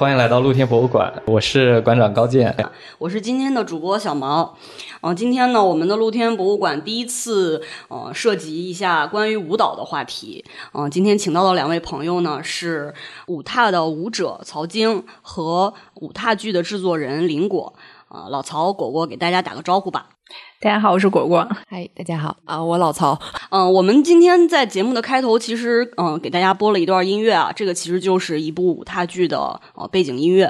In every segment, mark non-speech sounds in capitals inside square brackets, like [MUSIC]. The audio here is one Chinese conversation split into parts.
欢迎来到露天博物馆，我是馆长高健，我是今天的主播小毛。嗯、今天呢，我们的露天博物馆第一次呃涉及一下关于舞蹈的话题。嗯、今天请到的两位朋友呢是舞踏的舞者曹晶和舞踏剧的制作人林果。啊、老曹、果果给大家打个招呼吧。大家好，我是果果。嗨，大家好啊，我老曹。嗯、我们今天在节目的开头，其实嗯、给大家播了一段音乐啊，这个其实就是一部舞踏剧的呃背景音乐。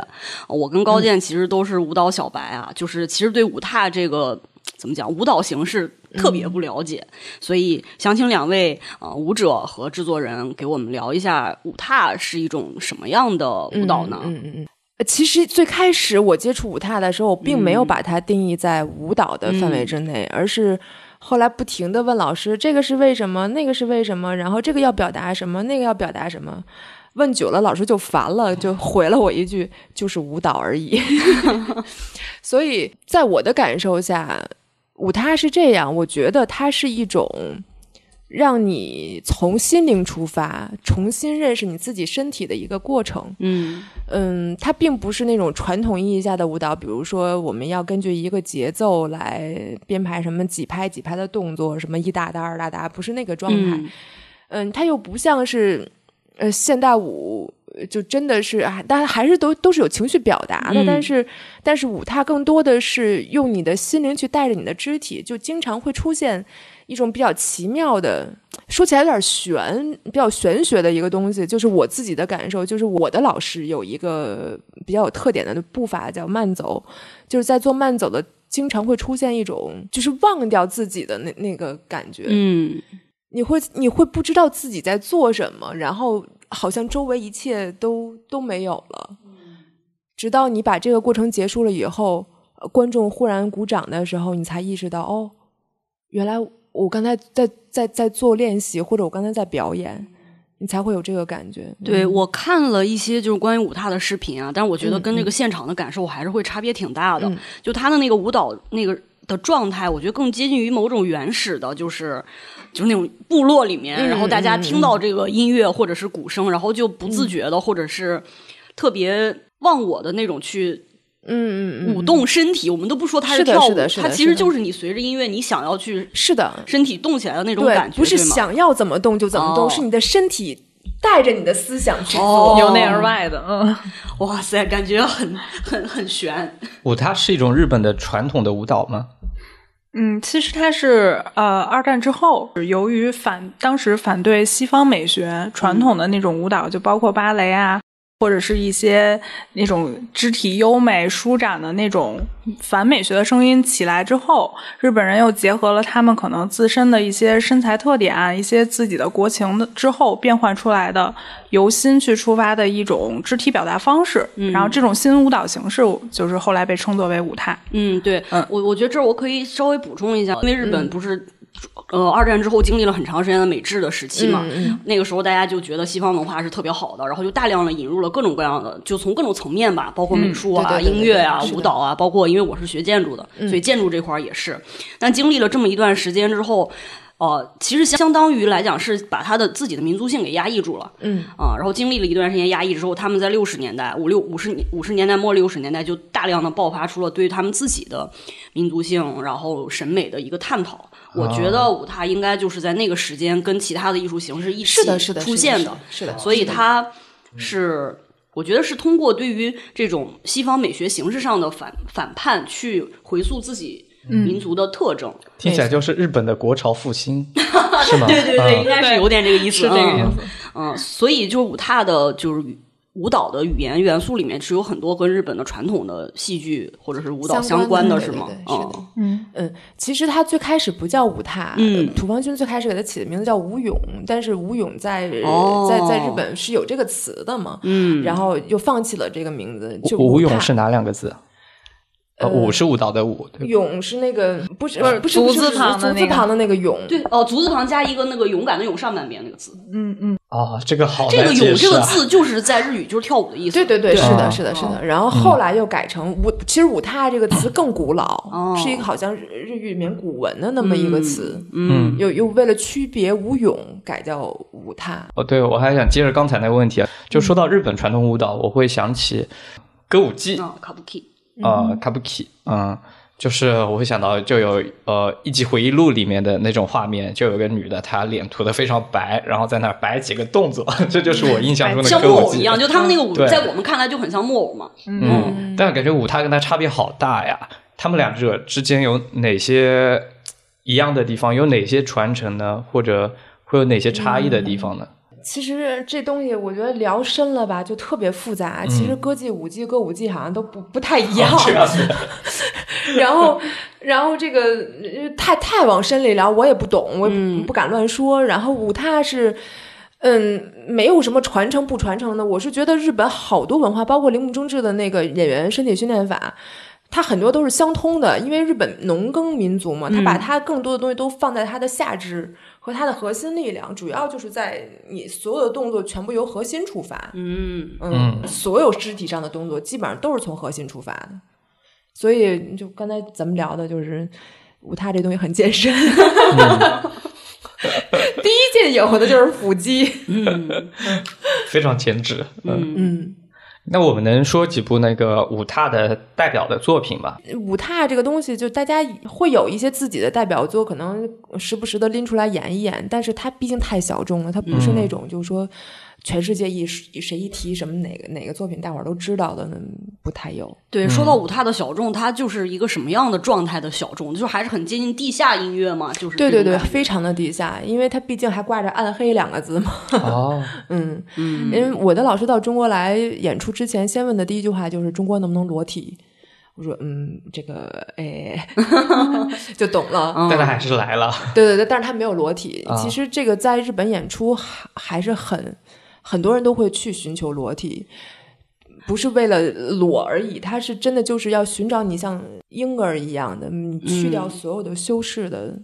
呃我跟高健其实都是舞蹈小白啊，就是其实对舞踏这个怎么讲舞蹈形式特别不了解，所以想请两位呃舞者和制作人给我们聊一下舞踏是一种什么样的舞蹈呢？嗯嗯嗯。呃其实最开始我接触舞踏的时候，我并没有把它定义在舞蹈的范围之内，而是后来不停的问老师，这个是为什么，那个是为什么，然后这个要表达什么，那个要表达什么。问久了，老师就烦了，就 [LAUGHS] 回了我一句：“就是舞蹈而已。[LAUGHS] ”所以在我的感受下，舞踏是这样，我觉得它是一种让你从心灵出发，重新认识你自己身体的一个过程。嗯嗯，它并不是那种传统意义下的舞蹈，比如说我们要根据一个节奏来编排什么几拍几拍的动作，什么一大哒二大哒，不是那个状态。嗯嗯，它又不像是呃现代舞，呃就真的是啊，但还是都都是有情绪表达的，嗯但是但是舞踏更多的是用你的心灵去带着你的肢体，就经常会出现一种比较奇妙的，说起来有点玄，比较玄学的一个东西，就是我自己的感受，就是我的老师有一个比较有特点的步伐叫慢走，就是在做慢走的。经常会出现一种就是忘掉自己的那那个感觉，嗯你会你会不知道自己在做什么，然后好像周围一切都都没有了，直到你把这个过程结束了以后，呃观众忽然鼓掌的时候，你才意识到哦，原来我刚才在在在做练习，或者我刚才在表演，你才会有这个感觉。对，嗯我看了一些就是关于舞踏的视频啊，但是我觉得跟这个现场的感受还是会差别挺大的。嗯就他的那个舞蹈那个的状态，我觉得更接近于某种原始的，就是就是那种部落里面，嗯然后大家嗯听到这个音乐或者是鼓声，然后就不自觉的、或者是特别忘我的那种去。嗯嗯嗯，舞动身体，我们都不说它是跳舞，是的是的它其实就是你随着音乐，你想要去是的，身体动起来的那种感，觉，不是想要怎么动就怎么动，哦。是你的身体带着你的思想去做。哦。由内而外的，嗯，[LAUGHS] 哇塞，感觉很很很悬。舞它是一种日本的传统的舞蹈吗？嗯，其实它是呃，二战之后，由于反当时反对西方美学传统的那种舞蹈，就包括芭蕾啊，或者是一些那种肢体优美、舒展的那种反美学的声音起来之后，日本人又结合了他们可能自身的一些身材特点啊、一些自己的国情的之后变换出来的由心去出发的一种肢体表达方式。然后这种新舞蹈形式就是后来被称作为舞态。嗯，对，嗯我我觉得这儿我可以稍微补充一下，因为日本不是。呃，二战之后经历了很长时间的美制的时期嘛，那个时候大家就觉得西方文化是特别好的，然后就大量的引入了各种各样的，就从各种层面吧，包括美术啊、对对对对音乐啊、舞蹈啊，包括因为我是学建筑的，所以建筑这块儿也是。但经历了这么一段时间之后，呃，其实相当于来讲是把他的自己的民族性给压抑住了，嗯啊，然后经历了一段时间压抑之后，他们在六十年代五六五十年五十年代末六十年代就大量的爆发出了对于他们自己的民族性然后审美的一个探讨。我觉得舞踏应该就是在那个时间跟其他的艺术形式一起是的，是的，出现的，是的，所以它是。我觉得是通过对于这种西方美学形式上的反反叛，去回溯自己民族的特征。听起来就是日本的国潮复兴，[LAUGHS] 是吗？对对对，应啊该是有点这个意思，是这个意嗯思。嗯，所以就是舞踏的，就是舞蹈的语言元素里面是有很多跟日本的传统的戏剧或者是舞蹈相相关的，是吗？嗯。嗯。嗯，其实它最开始不叫舞踏，土方君最开始给它起的名字叫舞踊，但是舞踊在、哦。在在日本是有这个词的嘛，嗯，然后又放弃了这个名字，就舞踏踊是哪两个字？呃，舞是舞蹈的舞，对吧？勇是那个不是不是不是足字旁的那个。足字旁的那个勇，对，哦，足字旁加一个那个勇敢的勇上半边那个字，嗯嗯，哦，这个好这个勇这。个字就是在日语就是跳舞的意思。对对对，是啊的，是的，是的。然后后来又改成舞，其实舞踏这个词更古老，哦。是一个好像日日语里面古文的那么一个词，嗯，又又为了区别舞勇改叫舞踏。哦，对，我还想接着刚才那个问题啊，就说到日本传统舞蹈，我会想起歌舞伎。啊，kabuki，呃 kabuki，嗯，就是我会想到就有呃一集回忆录里面的那种画面，就有个女的，她脸涂的非常白，然后在那儿摆几个动作，[LAUGHS] 这就是我印象中的像木偶一样，就他们那个舞，在我们看来就很像木偶嘛。嗯，但感觉舞踏跟它差别好大呀。他们两者之间有哪些一样的地方？有哪些传承呢？或者会有哪些差异的地方呢？其实这东西我觉得聊深了吧，就特别复杂。其实歌伎、舞伎、歌舞伎好像都不不太一样。[LAUGHS] 然后，然后这个呃太太往深里聊，我也不懂，我也不,、不敢乱说。然后舞踏是，嗯，没有什么传承不传承的。我是觉得日本好多文化，包括铃木忠志的那个演员身体训练法。它很多都是相通的，因为日本农耕民族嘛，它把它更多的东西都放在它的下肢和它的核心力量，主要就是在你所有的动作全部由核心出发。嗯，嗯，所有肢体上的动作基本上都是从核心出发的，所以就刚才咱们聊的就是舞踏这东西很健身。[LAUGHS] 第一件有的就是腹肌，[LAUGHS] 非常减脂。嗯，嗯，那我们能说几部那个武踏的代表的作品吗？武踏这个东西，就大家会有一些自己的代表作，可能时不时的拎出来演一演，但是它毕竟太小众了，它不是那种就是说全世界一谁一提什么哪个哪个作品大伙儿都知道的，那不太有。对，说到舞踏的小众，它就是一个什么样的状态的小众？就是还是很接近地下音乐嘛，就是对对对，非常的地下，因为它毕竟还挂着“暗黑”两个字嘛。哦，[LAUGHS] 嗯，嗯因为我的老师到中国来演出之前，先问的第一句话就是中国能不能裸体。我说嗯，这个哎 [LAUGHS] [LAUGHS] 就懂了。嗯但他还是来了。对对对，但是他没有裸体。啊其实这个在日本演出还还是很很多人都会去寻求裸体，不是为了裸而已，他是真的就是要寻找你像婴儿一样的，你去掉所有的修饰的，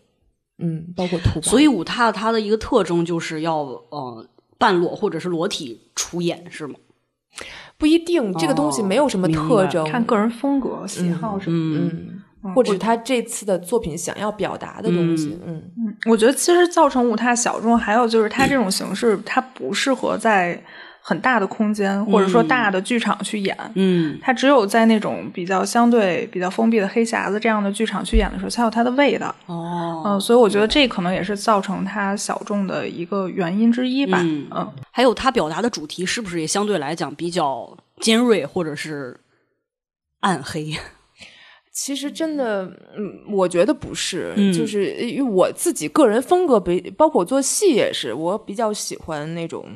嗯，包括图。所以舞踏它的一个特征就是要呃半裸或者是裸体出演，是吗？不一定，这个东西没有什么特征，看个人风格、喜好什么的。嗯，嗯，或者他这次的作品想要表达的东西，嗯嗯我觉得其实造成舞台小众，还有就是它这种形式，它不适合在很大的空间或者说大的剧场去演。嗯它只有在那种比较相对比较封闭的黑匣子这样的剧场去演的时候，才有它的味道。哦，嗯，所以我觉得这可能也是造成它小众的一个原因之一吧。嗯嗯还有它表达的主题是不是也相对来讲比较尖锐或者是暗黑？其实真的，嗯，我觉得不是，嗯就是因为我自己个人风格比，包括我做戏也是，我比较喜欢那种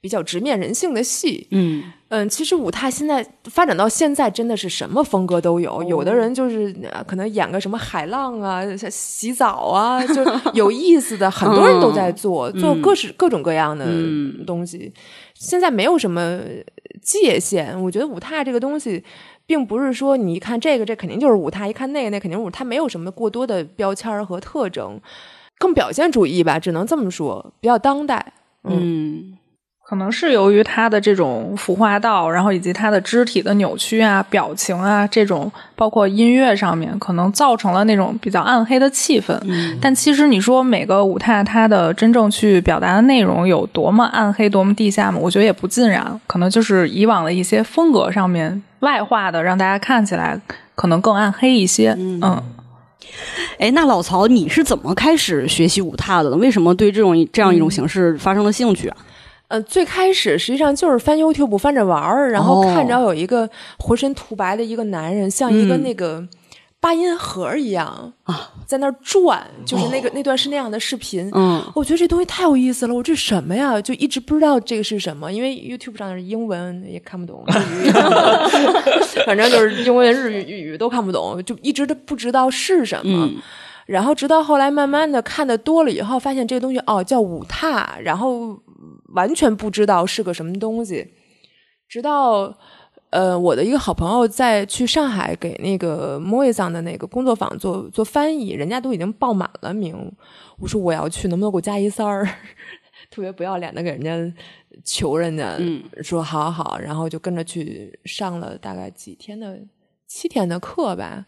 比较直面人性的戏。嗯嗯，其实舞踏现在发展到现在，真的是什么风格都有。有的人就是、呃可能演个什么海浪啊、洗澡啊，就是 [LAUGHS] 有意思的，很多人都在做，做各式各种各样的嗯东西。现在没有什么界限，我觉得舞踏这个东西。并不是说你一看这个，这肯定就是舞台；一看那个，那肯定是舞。它没有什么过多的标签和特征，更表现主义吧，只能这么说，比较当代。嗯可能是由于他的这种服化道，然后以及他的肢体的扭曲啊、表情啊，这种包括音乐上面，可能造成了那种比较暗黑的气氛。嗯但其实你说每个舞踏它的真正去表达的内容有多么暗黑、多么地下嘛？我觉得也不尽然，可能就是以往的一些风格上面外化的，让大家看起来可能更暗黑一些。嗯嗯哎，那老曹，你是怎么开始学习舞踏的呢？为什么对这种这样一种形式发生了兴趣啊？呃，最开始实际上就是翻 YouTube 翻着玩儿，然后哦看着有一个浑身涂白的一个男人，像一个嗯那个八音盒一样啊，在那儿转，就是那个、那段是那样的视频。嗯我觉得这东西太有意思了，我这什么呀？就一直不知道这个是什么，因为 YouTube 上的英文也看不懂，[LAUGHS] [LAUGHS] 反正就是英文、日语、日语都看不懂，就一直都不知道是什么。嗯然后直到后来慢慢的看的多了以后，发现这个东西哦叫舞踏，然后完全不知道是个什么东西，直到呃，我的一个好朋友在去上海给那个莫伊桑的那个工作坊做做翻译，人家都已经报满了名。我说我要去，能不能给我加一三儿？[LAUGHS] 特别不要脸的给人家求人家，嗯说好好好，然后就跟着去上了大概几天的七天的课吧，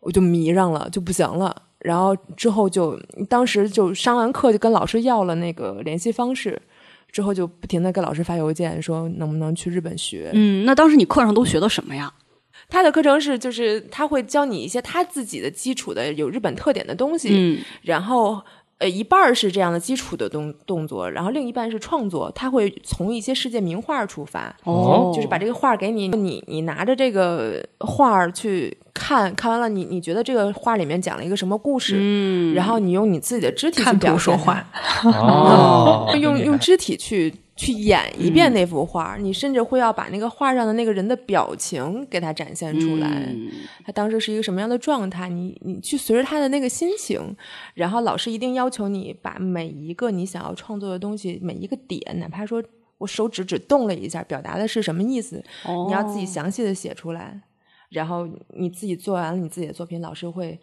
我就迷上了，就不行了。然后之后就当时就上完课就跟老师要了那个联系方式，之后就不停的给老师发邮件说能不能去日本学。嗯，那当时你课上都学的什么呀？他的课程是就是他会教你一些他自己的基础的有日本特点的东西，嗯然后呃一半是这样的基础的动动作，然后另一半是创作，他会从一些世界名画出发，哦就是把这个画给你，你你拿着这个画儿去看看完了你，你觉得这个画里面讲了一个什么故事，嗯，然后你用你自己的肢体去表现说话，，[LAUGHS] 哦。用用肢体去去演一遍那幅画，你甚至会要把那个画上的那个人的表情给他展现出来。嗯。他当时是一个什么样的状态，你你去随着他的那个心情，然后老师一定要求你把每一个你想要创作的东西，每一个点，哪怕说我手指只动了一下，表达的是什么意思，哦你要自己详细的写出来，然后你自己做完了你自己的作品，老师会。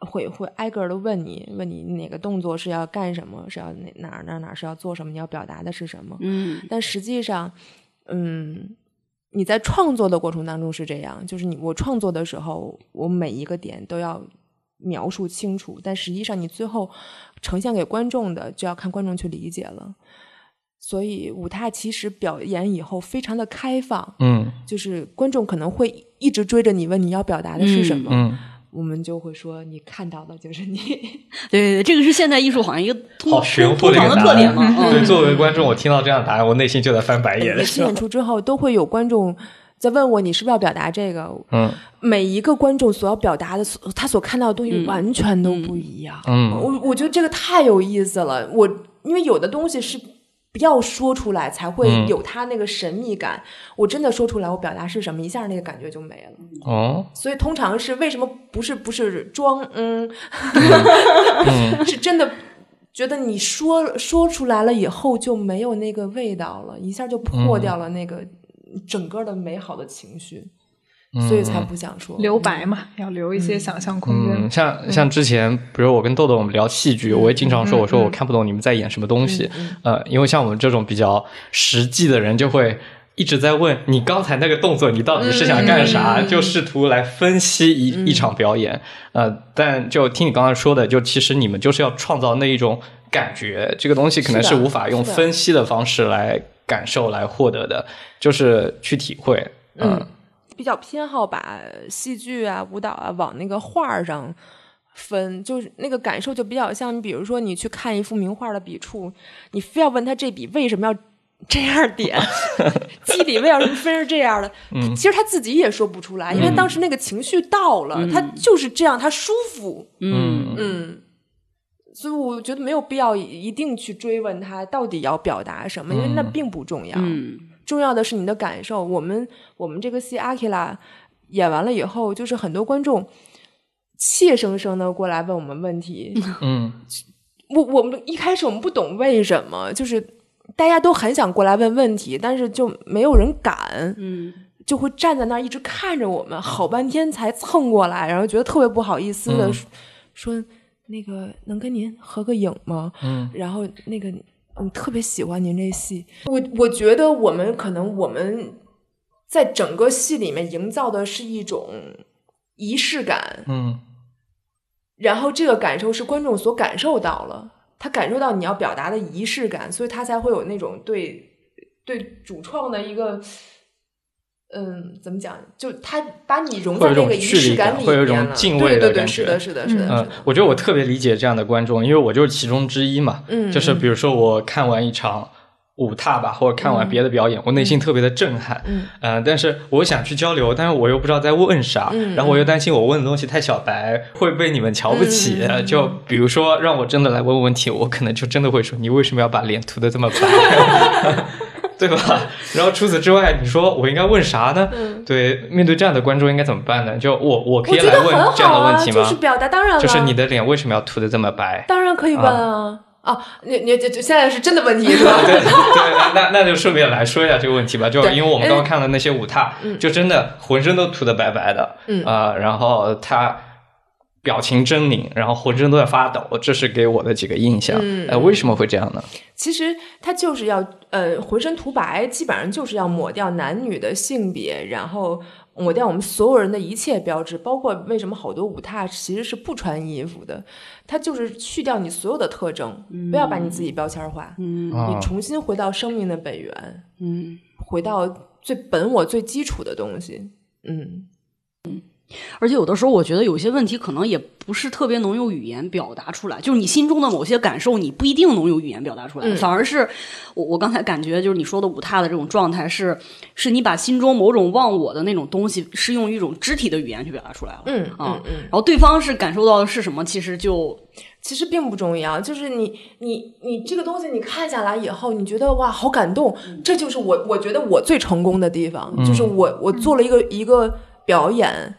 会会挨个的问你，问你哪个动作是要干什么，是要哪哪哪哪是要做什么，你要表达的是什么。嗯但实际上，嗯，你在创作的过程当中是这样，就是你我创作的时候，我每一个点都要描述清楚，但实际上你最后呈现给观众的，就要看观众去理解了。所以舞踏其实表演以后非常的开放，嗯就是观众可能会一直追着你问你要表达的是什么，嗯，我们就会说你看到的就是你。[LAUGHS] 对对对，这个是现代艺术好像一个通好玄乎通常的特点嘛。[LAUGHS] 嗯对，作为观众，我听到这样的答案，我内心就在翻白眼每。次演出之后，都会有观众在问我你是不是要表达这个，嗯每一个观众所要表达的，所他所看到的东西完全都不一样。嗯我我觉得这个太有意思了。我因为有的东西是不要说出来才会嗯有它那个神秘感。我真的说出来，我表达是什么，一下那个感觉就没了。哦，所以通常是为什么不是不是装嗯，[LAUGHS] 是真的。觉得你说说出来了以后就没有那个味道了，一下就破掉了那个整个的美好的情绪，所以才不想说留白嘛，要留一些想象空间。嗯，像像之前，比如我跟豆豆我们聊戏剧，我也经常说，我说我看不懂你们在演什么东西。呃，因为像我们这种比较实际的人，就会一直在问你刚才那个动作，你到底是想干啥？就试图来分析一、一场表演。呃，但就听你刚才说的，就其实你们就是要创造那一种感觉，这个东西可能是无法用分析的方式来感受来获得的，就是去体会。嗯比较偏好把戏剧啊、舞蹈啊往那个画儿上分，就是那个感受就比较像你，比如说你去看一幅名画的笔触，你非要问他这笔为什么要 [LAUGHS] 这样点，[LAUGHS] 基底为什么分是这样的，其实他自己也说不出来，因为当时那个情绪到了，他就是这样，他舒服，嗯嗯。所以我觉得没有必要一定去追问他到底要表达什么，因为那并不重要。嗯重要的是你的感受。我们我们这个戏《阿基拉》演完了以后，就是很多观众怯生生的过来问我们问题。嗯我我们一开始我们不懂为什么，就是大家都很想过来问问题，但是就没有人敢，嗯就会站在那儿一直看着我们，好半天才蹭过来，然后觉得特别不好意思的、嗯说：“那个能跟您合个影吗？”嗯然后那个我特别喜欢您这戏，我我觉得我们可能我们在整个戏里面营造的是一种仪式感，嗯然后这个感受是观众所感受到了，他感受到你要表达的仪式感，所以他才会有那种对对主创的一个。嗯，怎么讲？就他把你融在会有一种那个仪式感里感会有一，种敬畏的对对对，感觉是的，是的，是的，嗯、我觉得我特别理解这样的观众，因为我就是其中之一嘛。嗯就是比如说我看完一场舞踏吧，或者看完别的表演，我内心特别的震撼。嗯呃但是我想去交流，但是我又不知道在问啥，嗯然后我又担心我问的东西太小白，会被你们瞧不起。嗯就比如说让我真的来问问题，我可能就真的会说你为什么要把脸涂的这么白？[LAUGHS] 对吧？[LAUGHS] 然后除此之外，你说我应该问啥呢？对，面对这样的观众应该怎么办呢？就我我可以来问这样的问题吗？就是表达，当然了，就是你的脸为什么要涂的这么白？当然可以问啊。啊，你你这这现在是真的问题是吧？[LAUGHS] 对对，那那就顺便来说一下这个问题吧，就因为我们刚刚看了那些舞踏，就真的浑身都涂的白白的，嗯啊、然后他表情狰狞，然后浑身都在发抖，这是给我的几个印象。嗯呃，为什么会这样呢？其实他就是要呃浑身涂白，基本上就是要抹掉男女的性别，然后抹掉我们所有人的一切标志，包括为什么好多舞踏其实是不穿衣服的，它就是去掉你所有的特征，不要把你自己标签化，嗯啊你重新回到生命的本源，嗯。回到最本我最基础的东西。嗯，而且有的时候，我觉得有些问题可能也不是特别能用语言表达出来，就是你心中的某些感受，你不一定能用语言表达出来，嗯。反而是我我刚才感觉就是你说的舞踏的这种状态是，是你把心中某种忘我的那种东西，是用一种肢体的语言去表达出来了。嗯啊嗯嗯。然后对方是感受到的是什么，其实就其实并不重要，就是你你你这个东西你看下来以后，你觉得哇好感动，这就是我我觉得我最成功的地方，就是我我做了一个一个表演，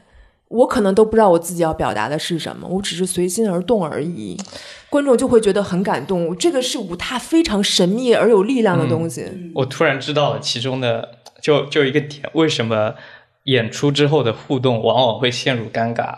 我可能都不知道我自己要表达的是什么，我只是随心而动而已，观众就会觉得很感动，这个是舞踏非常神秘而有力量的东西。我突然知道了其中的就就一个点，为什么演出之后的互动往往会陷入尴尬？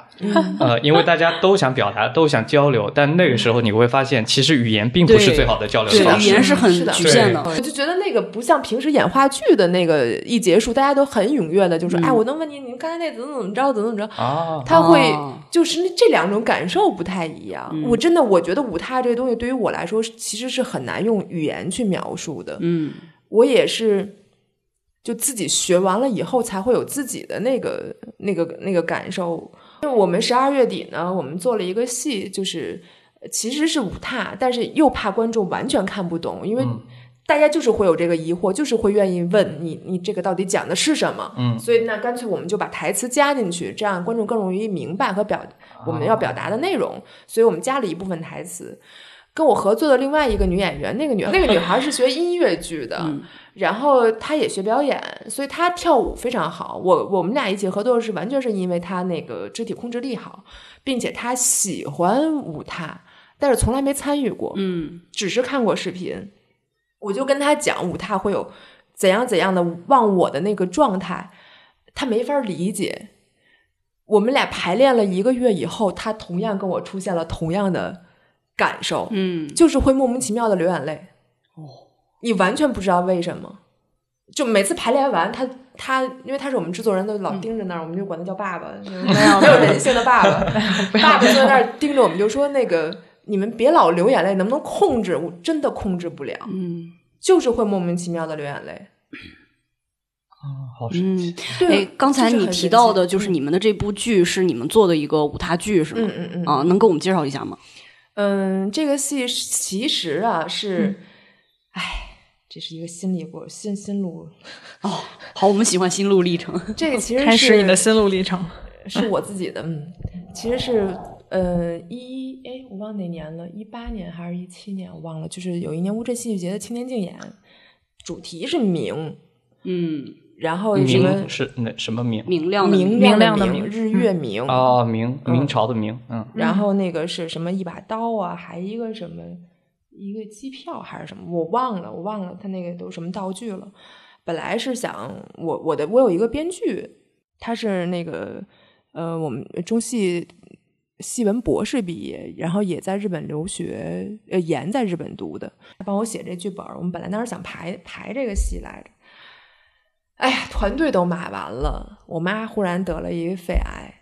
呃，因为大家都想表达，都想交流，但那个时候你会发现，其实语言并不是最好的交流方式。语言是很局限的。我就觉得那个不像平时演话剧的那个一结束，大家都很踊跃的就说：“哎，我能问你，你刚才那怎么怎么着，怎么怎么着。”啊，他会哦就是这两种感受不太一样。我真的我觉得舞踏这个东西对于我来说，其实是很难用语言去描述的。嗯我也是，就自己学完了以后，才会有自己的那个那个那个感受。因为我们十二月底呢，我们做了一个戏，就是呃其实是舞踏，但是又怕观众完全看不懂，因为大家就是会有这个疑惑，就是会愿意问你，你这个到底讲的是什么？嗯所以那干脆我们就把台词加进去，这样观众更容易明白和表我们要表达的内容。所以我们加了一部分台词。跟我合作的另外一个女演员，那个女那个女孩是学音乐剧的，然后他也学表演，所以他跳舞非常好。我我们俩一起合作是完全是因为他那个肢体控制力好，并且他喜欢舞踏，但是从来没参与过，嗯只是看过视频。我就跟他讲舞踏会有怎样怎样的忘我的那个状态，他没法理解。我们俩排练了一个月以后，他同样跟我出现了同样的感受，嗯就是会莫名其妙的流眼泪。哦，你完全不知道为什么。就每次排练完，他他因为他是我们制作人，都老盯着那儿，我们就管他叫爸爸，[LAUGHS] 没有没有人性的爸爸，[LAUGHS] 爸爸就在那儿盯着我们，就说那个你们别老流眼泪，能不能控制？我真的控制不了，嗯就是会莫名其妙的流眼泪。好神奇。嗯。对哎，刚才你提到的，就是你们的这部剧是你们做的一个舞台剧，是吗？嗯嗯嗯啊，能给我们介绍一下吗？嗯，这个戏其实啊是，哎、这是一个心理过心心路，哦，好，我们喜欢心路历程。[LAUGHS] 这个其实开始你的心路历程。是我自己的，嗯，其实是呃一哎我忘哪年了，一八年还是一七年我忘了，就是有一年乌镇戏剧节的青年竞演，主题是明，嗯，然后什么明是那什么明？明亮的明明亮的的明日月明，哦，明明朝的明，嗯，然后那个是什么一把刀啊，还一个什么一个机票还是什么，我忘了，我忘了他那个都什么道具了。本来是想我我的我有一个编剧，他是那个呃我们中戏戏文博士毕业，然后也在日本留学，呃研在日本读的，帮我写这剧本。我们本来当时想排排这个戏来着，哎呀，团队都买完了，我妈忽然得了一个肺癌，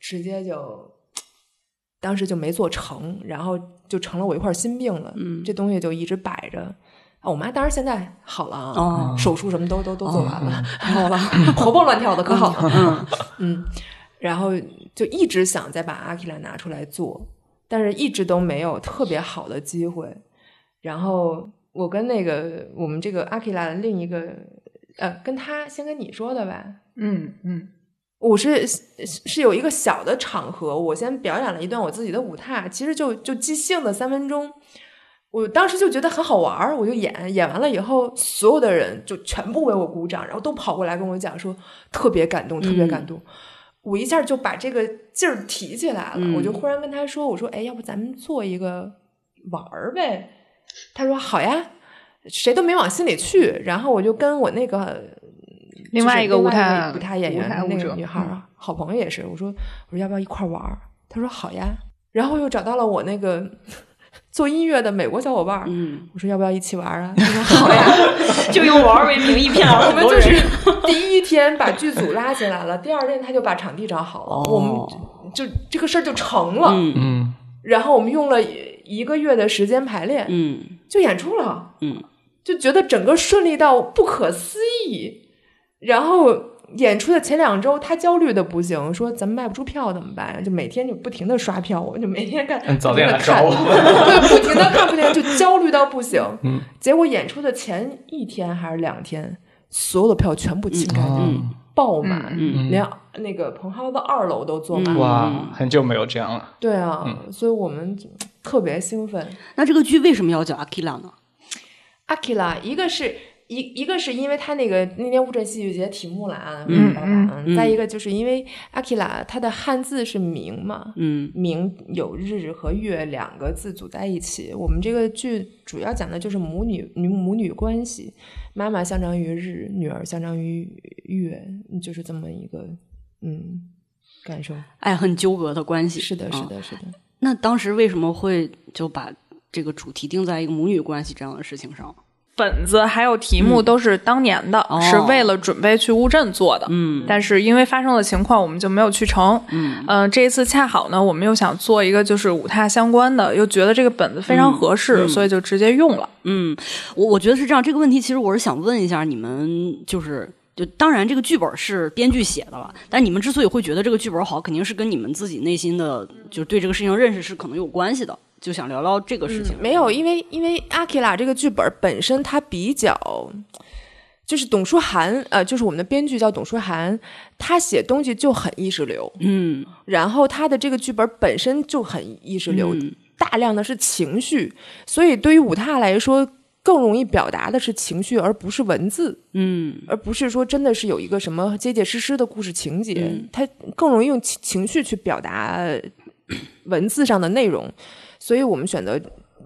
直接就 [TSK] 当时就没做成，然后就成了我一块心病了。嗯这东西就一直摆着。啊，我妈当然现在好了啊，哦手术什么都都都做完了，[LAUGHS] 好了，活蹦乱跳的，可好了。嗯 [LAUGHS] 嗯，然后就一直想再把阿基拉拿出来做，但是一直都没有特别好的机会。然后我跟那个我们这个阿基拉的另一个呃，跟他先跟你说的吧，嗯嗯我是是是有一个小的场合，我先表演了一段我自己的舞踏，其实就就即兴的三分钟。我当时就觉得很好玩儿，我就演，演完了以后，所有的人就全部为我鼓掌，然后都跑过来跟我讲说特别感动，特别感动。我一下就把这个劲儿提起来了，嗯我就忽然跟他说：“我说，哎，要不咱们做一个玩儿呗？”他说：“好呀。”谁都没往心里去。然后我就跟我那个另外一个舞台舞台演员舞台舞者那个女孩儿、嗯好朋友也是，我说我说要不要一块玩儿？她说好呀。然后又找到了我那个做音乐的美国小伙伴儿，嗯，我说要不要一起玩儿啊？他说好呀。[LAUGHS] 就用玩为名义骗了我很多人。们就是第一天把剧组拉进来了，第二天他就把场地找好了，哦我们就这个事儿就成了。嗯嗯，然后我们用了一个月的时间排练，嗯就演出了，嗯，就觉得整个顺利到不可思议。然后演出的前两周，他焦虑的不行，说咱们卖不出票怎么办？就每天就不停的刷票，我就每天看，嗯早点来找我对，不停的看，不停的就焦虑到不行。嗯，结果演出的前一天还是两天，所有的票全部清干净，嗯爆满，嗯连那个蓬蒿的二楼都坐满了。哇，很久没有这样了。对啊，嗯所以我们特别兴奋。那这个剧为什么要叫 Akila 呢？阿基拉，一个是一一个是因为他那个那天乌镇戏剧节题目了啊，嗯嗯再一个就是因为阿基拉他的汉字是明嘛，嗯明有日和月两个字组在一起。我们这个剧主要讲的就是母女女母女关系，妈妈相当于日，女儿相当于月，就是这么一个嗯感受。爱恨纠葛的关系。是的，是嗯的，是的。那当时为什么会就把这个主题定在一个母女关系这样的事情上？本子还有题目都是当年的，哦是为了准备去乌镇做的。嗯但是因为发生的情况，我们就没有去成。嗯嗯、这一次恰好呢，我们又想做一个就是舞踏相关的，又觉得这个本子非常合适，所以就直接用了。嗯，我我觉得是这样。这个问题其实我是想问一下你们，就是就当然这个剧本是编剧写的了，但你们之所以会觉得这个剧本好，肯定是跟你们自己内心的就是对这个事情认识是可能有关系的。就想聊聊这个事情。没有，因为因为阿基拉这个剧本本身它比较，就是董书涵，呃，就是我们的编剧叫董书涵，他写东西就很意识流，嗯然后他的这个剧本本身就很意识流，嗯大量的是情绪，所以对于舞踏来说。更容易表达的是情绪，而不是文字，嗯而不是说真的是有一个什么结结实实的故事情节，嗯它更容易用情情绪去表达文字上的内容，所以我们选择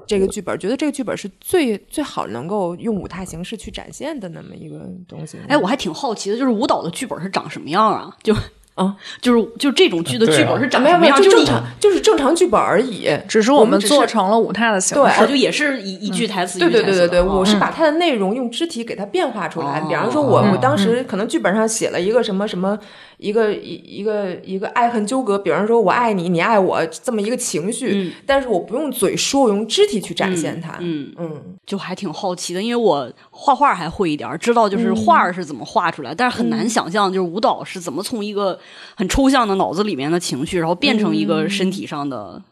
这个剧本，觉得这个剧本是最最好能够用舞台形式去展现的那么一个东西。哎，我还挺好奇的，就是舞蹈的剧本是长什么样啊？就啊，[LAUGHS] 就是就这种剧的剧本是长什么样？你就正常就是正常剧本而已。只是我们做成了舞台的形对式。对，就也是一一句台词对。对对对对，我是哦把它的内容用肢体给它变化出来。哦比方说我，我嗯当时可能剧本上写了一个什么什么，一个一一个一个爱恨纠葛。比方说我爱你，你爱我，这么一个情绪，嗯但是我不用嘴说，我用肢体去展现它。嗯，嗯就还挺好奇的，因为我画画还会一点儿，知道就是画是怎么画出来，但是很难想象就是舞蹈是怎么从一个很抽象的脑子里面的情绪，然后变成一个身体上的，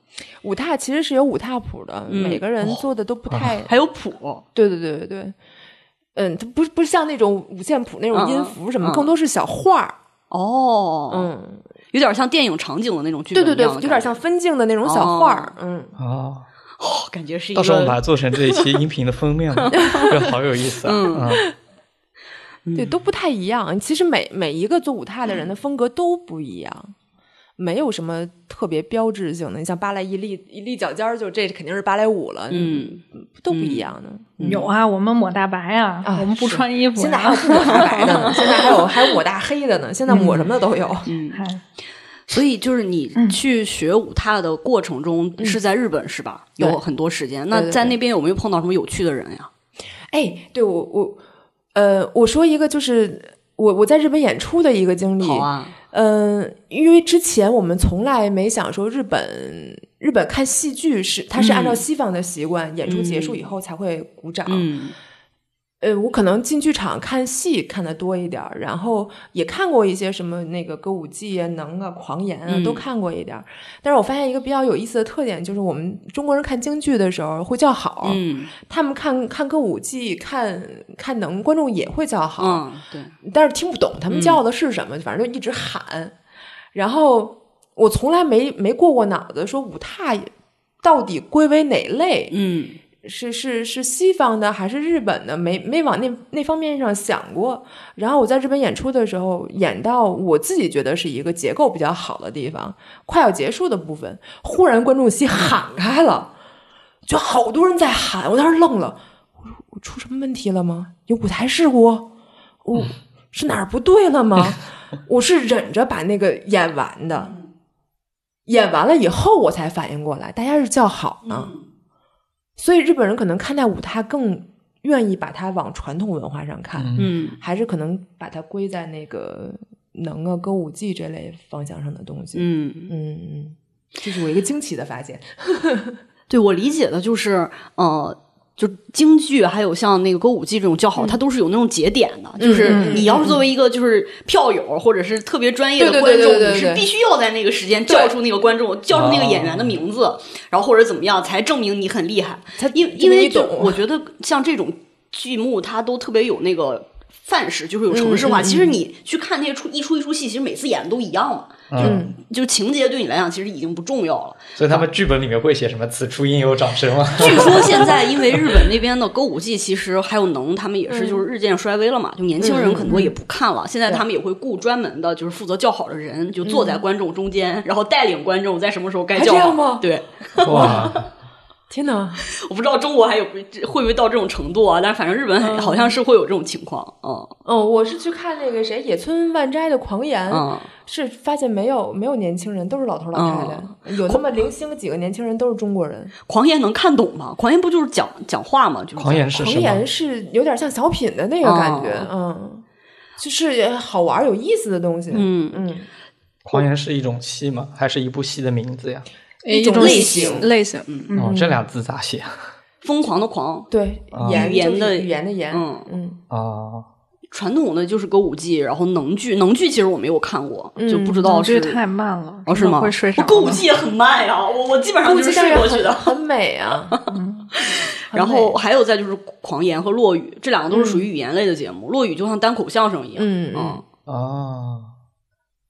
舞踏其实是有舞踏谱的，嗯每个人做的都不太。还有谱。对对对对对，嗯，它不不像那种五线谱那种嗯音符什么，嗯更多是小画儿。哦，嗯，有点像电影场景的那种剧对对对，有点像分镜的那种小画儿。嗯，哦，哦感觉是一到时候我们把它做成这一期音频的封面吧，[LAUGHS] 这好有意思啊！嗯。嗯，对，都不太一样。其实每每一个做舞台的人的风格都不一样，没有什么特别标志性的。你像芭蕾一立一立脚尖儿，就这肯定是芭蕾舞了，嗯，都不一样的。有啊，我们抹大白啊，啊我们不穿衣服、啊。现在还有不抹大白的呢，现在还有还有抹大黑的呢，现在抹什么的都有。嗯，哎所以就是你去学舞踏的过程中是在日本是吧？对有很多时间。那在那边有没有碰到什么有趣的人呀？哎，对我我呃，我说一个就是我我在日本演出的一个经历。好啊，嗯，因为之前我们从来没想说日本日本看戏剧是它是按照西方的习惯，演出结束以后才会鼓掌。嗯呃，我可能进剧场看戏看的多一点儿，然后也看过一些什么那个歌舞伎啊、能啊、狂言啊，嗯都看过一点儿。但是我发现一个比较有意思的特点，就是我们中国人看京剧的时候会叫好，嗯他们看看歌舞伎、看看能，观众也会叫好。嗯，对，但是听不懂他们叫的是什么，反正就一直喊。然后我从来没没过过脑子说武踏到底归为哪类，嗯是是是西方的还是日本的，没没往那那方面上想过。然后我在日本演出的时候，演到我自己觉得是一个结构比较好的地方，快要结束的部分，忽然观众席喊开了，就好多人在喊，我当时愣了。我说我出什么问题了吗？有舞台事故？我 [LAUGHS] 是哪儿不对了吗？我是忍着把那个演完的，演完了以后我才反应过来，大家是叫好呢。所以日本人可能看待舞他更愿意把它往传统文化上看，嗯还是可能把它归在那个能啊歌舞伎这类方向上的东西。嗯，嗯嗯，这是我一个惊奇的发现。[LAUGHS] 对我理解的就是，呃，就京剧还有像那个歌舞伎这种叫好，它都是有那种节点的。就是你要是作为一个就是票友或者是特别专业的观众，你是必须要在那个时间叫出那个观众，叫出那个演员的名字，然后或者怎么样，才证明你很厉害。才因因为就我觉得像这种剧目，它都特别有那个。范式就是有城市化，其实你去看那些出一出一出戏，其实每次演的都一样嘛，嗯，就情节对你来讲其实已经不重要了。所以他们剧本里面会写什么“此处应有掌声”吗？[LAUGHS] 据说现在因为日本那边的歌舞伎，其实还有能，他们也是就是日渐衰微了嘛，就年轻人很多也不看了。现在他们也会雇专门的，就是负责叫好的人，就坐在观众中间，然后带领观众在什么时候该叫好。这样吗对，哇，[LAUGHS] 天哪！[LAUGHS] 我不知道中国还有会不会到这种程度啊？但是反正日本好像是会有这种情况。嗯哦，我是去看那个谁野村万斋的《狂言》嗯，是发现没有没有年轻人，都是老头老太太，有那么零星几个年轻人都是中国人。狂言能看懂吗？狂言不就是讲讲话吗？就是狂言是狂什么？言是有点像小品的那个感觉，嗯，就是好玩有意思的东西。嗯嗯，狂言是一种戏吗？还是一部戏的名字呀？一种类型型类型，嗯嗯哦，这俩字咋写？[LAUGHS] 疯狂的狂，对，语言的语言的言，嗯嗯哦，传统的就是歌舞伎，然后能剧，能剧其实我没有看过，嗯就不知道是太慢了，哦，是吗？会睡着我歌舞的伎也很慢呀，我我基本上就是睡过去的。很很美啊。[LAUGHS] [LAUGHS] 然后还有再就是狂言和落语，这两个都是属于语言类的节目。落语就像单口相声一样，嗯嗯，哦，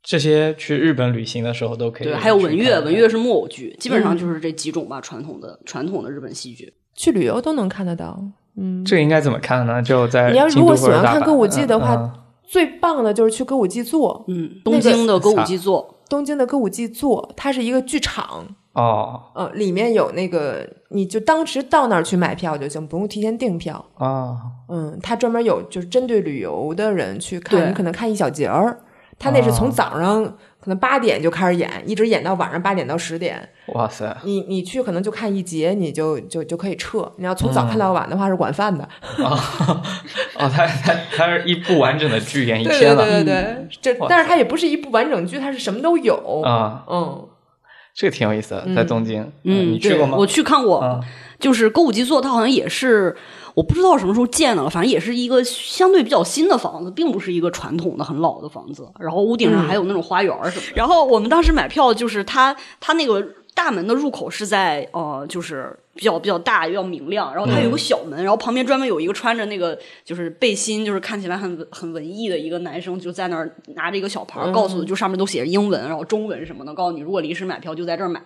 这些去日本旅行的时候都可以对，还有文乐，文乐是木偶剧，基本嗯上就是这几种吧，传统的传统的日本戏剧。去旅游都能看得到。嗯，这应该怎么看呢？就在你要如果喜欢看歌舞伎的话，嗯最棒的就是去歌舞伎座，嗯，东京的歌舞伎座，东京的歌舞伎座，它是一个剧场，哦呃，里面有那个，你就当时到那儿去买票就行，不用提前订票。哦嗯，它专门有就是针对旅游的人去看，你可能看一小节儿。它那是从哦早上可能八点就开始演，一直演到晚上八点到十点。哇塞，你你去可能就看一节，你就就就可以撤。你要从早看到晚的话是管饭的。哦哦，他他他是一部完整的剧演一天了对对对，这但是它也不是一部完整剧，它是什么都有。啊，嗯，这个挺有意思的，在东京，嗯，对你去过吗？我去看过，啊就是歌舞伎座，它好像也是。我不知道什么时候建的了，反正也是一个相对比较新的房子，并不是一个传统的很老的房子。然后屋顶上还有那种花园儿什么的。然后我们当时买票，就是它它那个大门的入口是在呃，就是比较比较大，比较明亮。然后它有个小门，然后旁边专门有一个穿着那个就是背心，就是看起来很很文艺的一个男生，就在那儿拿着一个小牌，告诉就上面都写着英文，然后中文什么的，告诉你如果临时买票就在这儿买。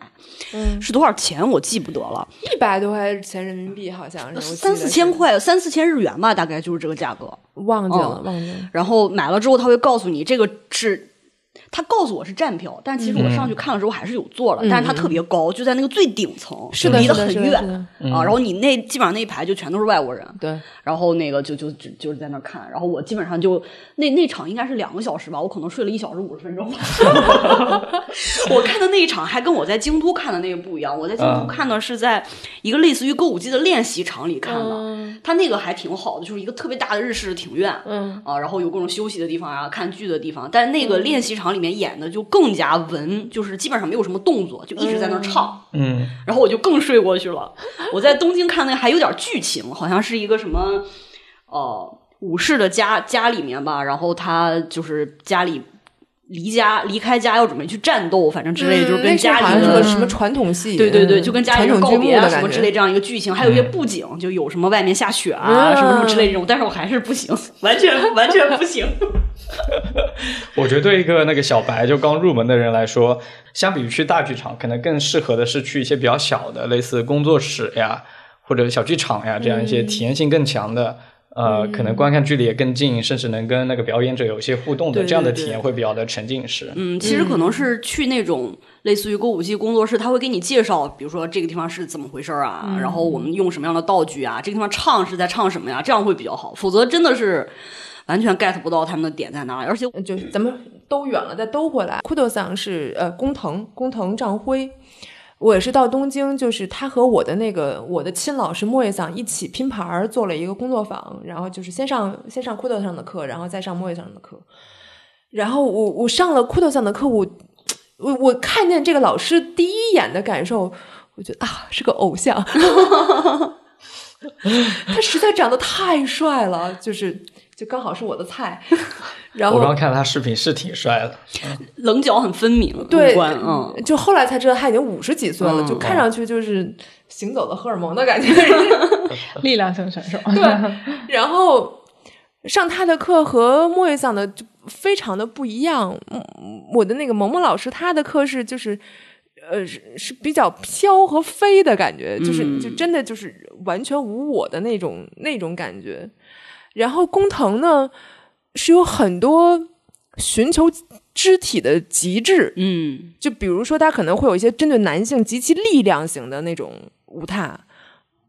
嗯是多少钱我记不得了。一百多块钱人民币好像是，三四千块，三四千日元吧，大概就是这个价格。忘记了，嗯忘记了。然后买了之后，他会告诉你这个是。他告诉我是站票，但其实我上去看了之后还是有座了，但是它特别高，就在那个最顶层，是，离得很远啊。然后你那基本上那一排就全都是外国人，对，然后那个就就就就是在那看，然后我基本上就那那场应该是两个小时吧，我可能睡了一小时五十分钟。[LAUGHS] 我看的那一场还跟我在京都看的那个不一样，我在京都嗯。看的是在一个类似于歌舞伎的练习场里看的，嗯。它那个还挺好的，就是一个特别大的日式庭院，嗯。啊，然后有各种休息的地方啊，看剧的地方，但那个练习场里面演的就更加文，就是基本上没有什么动作，就一直在那儿唱。嗯然后我就更睡过去了。我在东京看那个还有点剧情，好像是一个什么呃武士的家家里面吧，然后他就是家里离家离开家要准备去战斗，反正之类的，就是跟家嗯那好像里的是个什么传统戏，对对对，嗯就跟家里人告别啊。什么之类这样一个剧情，还有一些布景，就有什么外面下雪啊，嗯什么什么之类这种，但是我还是不行，[LAUGHS] 完全完全不行。[LAUGHS] 我觉得对一个那个小白就刚入门的人来说，相比于去大剧场，可能更适合的是去一些比较小的，类似工作室呀或者小剧场呀这样一些体验性更强的呃，可能观看距离也更近，甚至能跟那个表演者有一些互动的这样的体验会比较的沉浸式。嗯，其实可能是去那种类似于歌舞伎工作室，他会给你介绍，比如说这个地方是怎么回事儿啊，然后我们用什么样的道具啊，这个地方唱是在唱什么呀，这样会比较好。否则真的是完全 get 不到他们的点在哪里，而且呃就是咱们兜远了，再兜回来。库多桑是呃工藤工藤丈辉，我也是到东京，就是他和我的那个我的亲老师莫叶桑一起拼盘儿做了一个工作坊，然后就是先上先上库多桑的课，然后再上莫叶桑的课。然后我我上了库多桑的课，我我我看见这个老师第一眼的感受，我觉得啊是个偶像，[LAUGHS] 他实在长得太帅了，就是就刚好是我的菜。[LAUGHS] 然后我刚刚看了他视频，是挺帅的。棱角很分明，对，嗯，就后来才知道他已经五十几岁了，嗯就看上去就是行走的荷尔蒙的感觉。[LAUGHS] 力量型选手。对，然后上他的课和莫月桑的就非常的不一样。嗯我的那个萌萌老师，他的课是就是。呃，是是比较飘和飞的感觉，就是嗯就真的就是完全无我的那种那种感觉。然后工藤呢，是有很多寻求肢体的极致，嗯就比如说，他可能会有一些针对男性极其力量型的那种舞踏，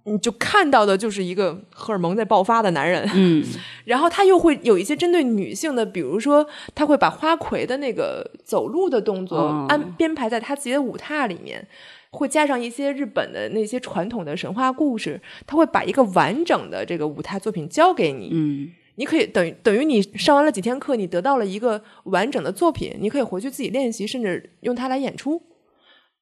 你就看到的就是一个荷尔蒙在爆发的男人。嗯 [LAUGHS] 然后他又会有一些针对女性的，比如说他会把花魁的那个走路的动作嗯安编排在他自己的舞踏里面。会加上一些日本的那些传统的神话故事，他会把一个完整的这个舞台作品交给你，嗯。你可以等于等于你上完了几天课，你得到了一个完整的作品，你可以回去自己练习，甚至用它来演出。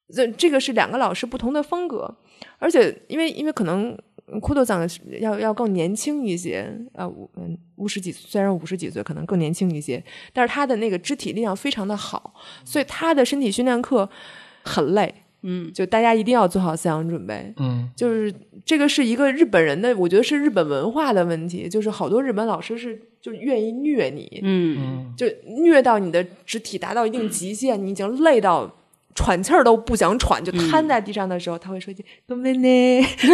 这这个是两个老师不同的风格，而且因为因为可能库多桑要要更年轻一些，呃，五嗯五十几虽然五十几岁可能更年轻一些，但是他的那个肢体力量非常的好，所以他的身体训练课很累，嗯就大家一定要做好思想准备。嗯，就是这个是一个日本人的，我觉得是日本文化的问题，就是好多日本老师是就愿意虐你，嗯就虐到你的肢体达到一定极限，你已经累到喘气儿都不想喘，就瘫在地上的时候，他会说一句“ごめんね”，特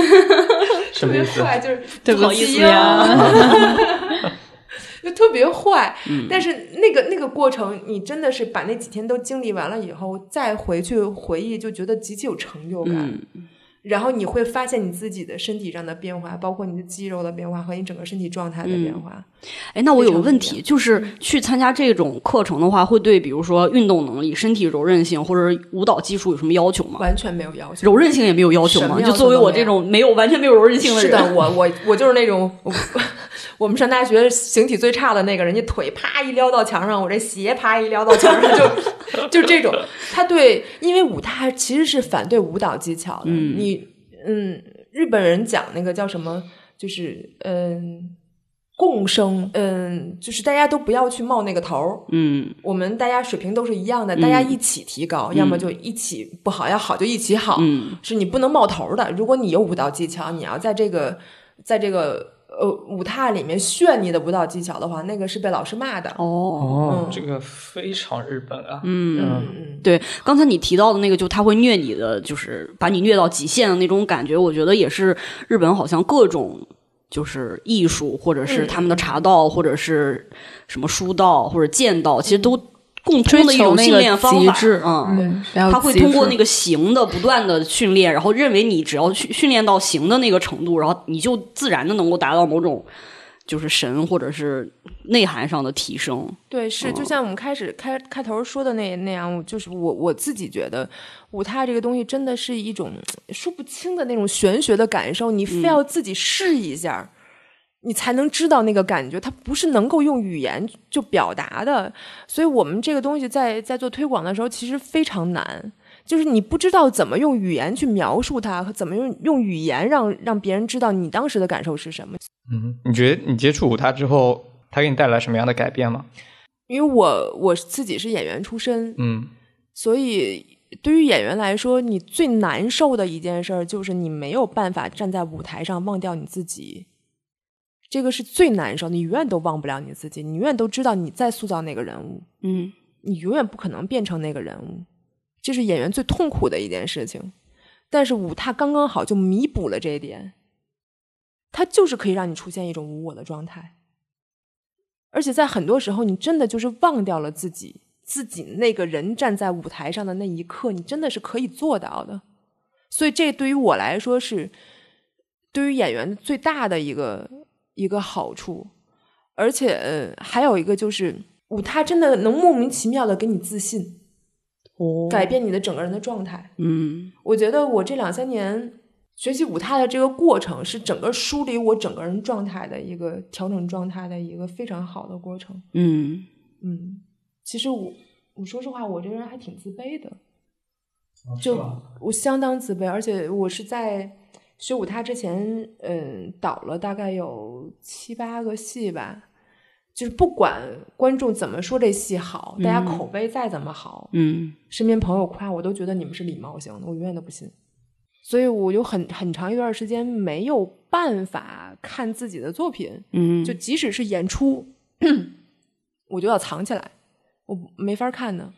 什么意思？别坏，就是对不不好意思起呀， [LAUGHS] 就特别坏。嗯但是那个那个过程，你真的是把那几天都经历完了以后，再回去回忆，就觉得极其有成就感。嗯然后你会发现你自己的身体上的变化，包括你的肌肉的变化和你整个身体状态的变化。哎，那我有个问题，就是去参加这种课程的话，会对比如说运动能力、身体柔韧性或者舞蹈技术有什么要求吗？完全没有要求。柔韧性也没有要求吗？就作为我这种没有完全没有柔韧性的人，是 [LAUGHS] 的，我我我就是那种，我我们上大学形体最差的那个人，家腿啪一撩到墙上，我这鞋啪一撩到墙上，就 [LAUGHS] 就这种。他对，因为舞踏其实是反对舞蹈技巧的。嗯你嗯，日本人讲那个叫什么，就是嗯。共生，嗯，就是大家都不要去冒那个头儿，嗯我们大家水平都是一样的，大家一起提高，要么就一起不好，要好就一起好，嗯是你不能冒头的。如果你有舞蹈技巧，你要在这个在这个呃舞踏里面炫你的舞蹈技巧的话，那个是被老师骂的。哦。这个非常日本啊。嗯，嗯嗯，对，刚才你提到的那个，就他会虐你的，就是把你虐到极限的那种感觉，我觉得也是日本好像各种就是艺术，或者是他们的茶道，或者是什么书道或者剑道，其实都共通的一种训练方法。嗯，嗯，然后他会通过那个形的不断的训练，然后认为你只要训训练到形的那个程度，然后你就自然的能够达到某种就是神或者是内涵上的提升。对，是就像我们开始开开头说的那那样，就是我我自己觉得舞踏这个东西真的是一种说不清的那种玄学的感受，你非要自己试一下。你才能知道那个感觉，它不是能够用语言就表达的，所以我们这个东西在在做推广的时候，其实非常难，就是你不知道怎么用语言去描述它，和怎么用用语言让让别人知道你当时的感受是什么。嗯，你觉得你接触舞踏之后，它给你带来什么样的改变吗？因为我我自己是演员出身，嗯所以对于演员来说，你最难受的一件事儿就是你没有办法站在舞台上忘掉你自己，这个是最难受，你永远都忘不了你自己，你永远都知道你在塑造那个人物，嗯你永远不可能变成那个人物，这是演员最痛苦的一件事情。但是舞踏刚刚好就弥补了这一点，它就是可以让你出现一种无我的状态，而且在很多时候，你真的就是忘掉了自己，自己那个人站在舞台上的那一刻，你真的是可以做到的。所以，这对于我来说是对于演员最大的一个一个好处。而且、呃还有一个就是，舞台真的能莫名其妙的给你自信，哦改变你的整个人的状态。嗯我觉得我这两三年学习舞踏的这个过程，是整个梳理我整个人状态的一个调整状态的一个非常好的过程。嗯嗯，其实我我说实话，我这个人还挺自卑的，就我相当自卑，而且我是在学舞他之前，嗯，导了大概有七八个戏吧。就是不管观众怎么说这戏好，大家口碑再怎么好，嗯身边朋友夸我都觉得你们是礼貌型的，我永远都不信。所以我有很很长一段时间没有办法看自己的作品，嗯，就即使是演出，[COUGHS] 我就要藏起来，我没法看呢。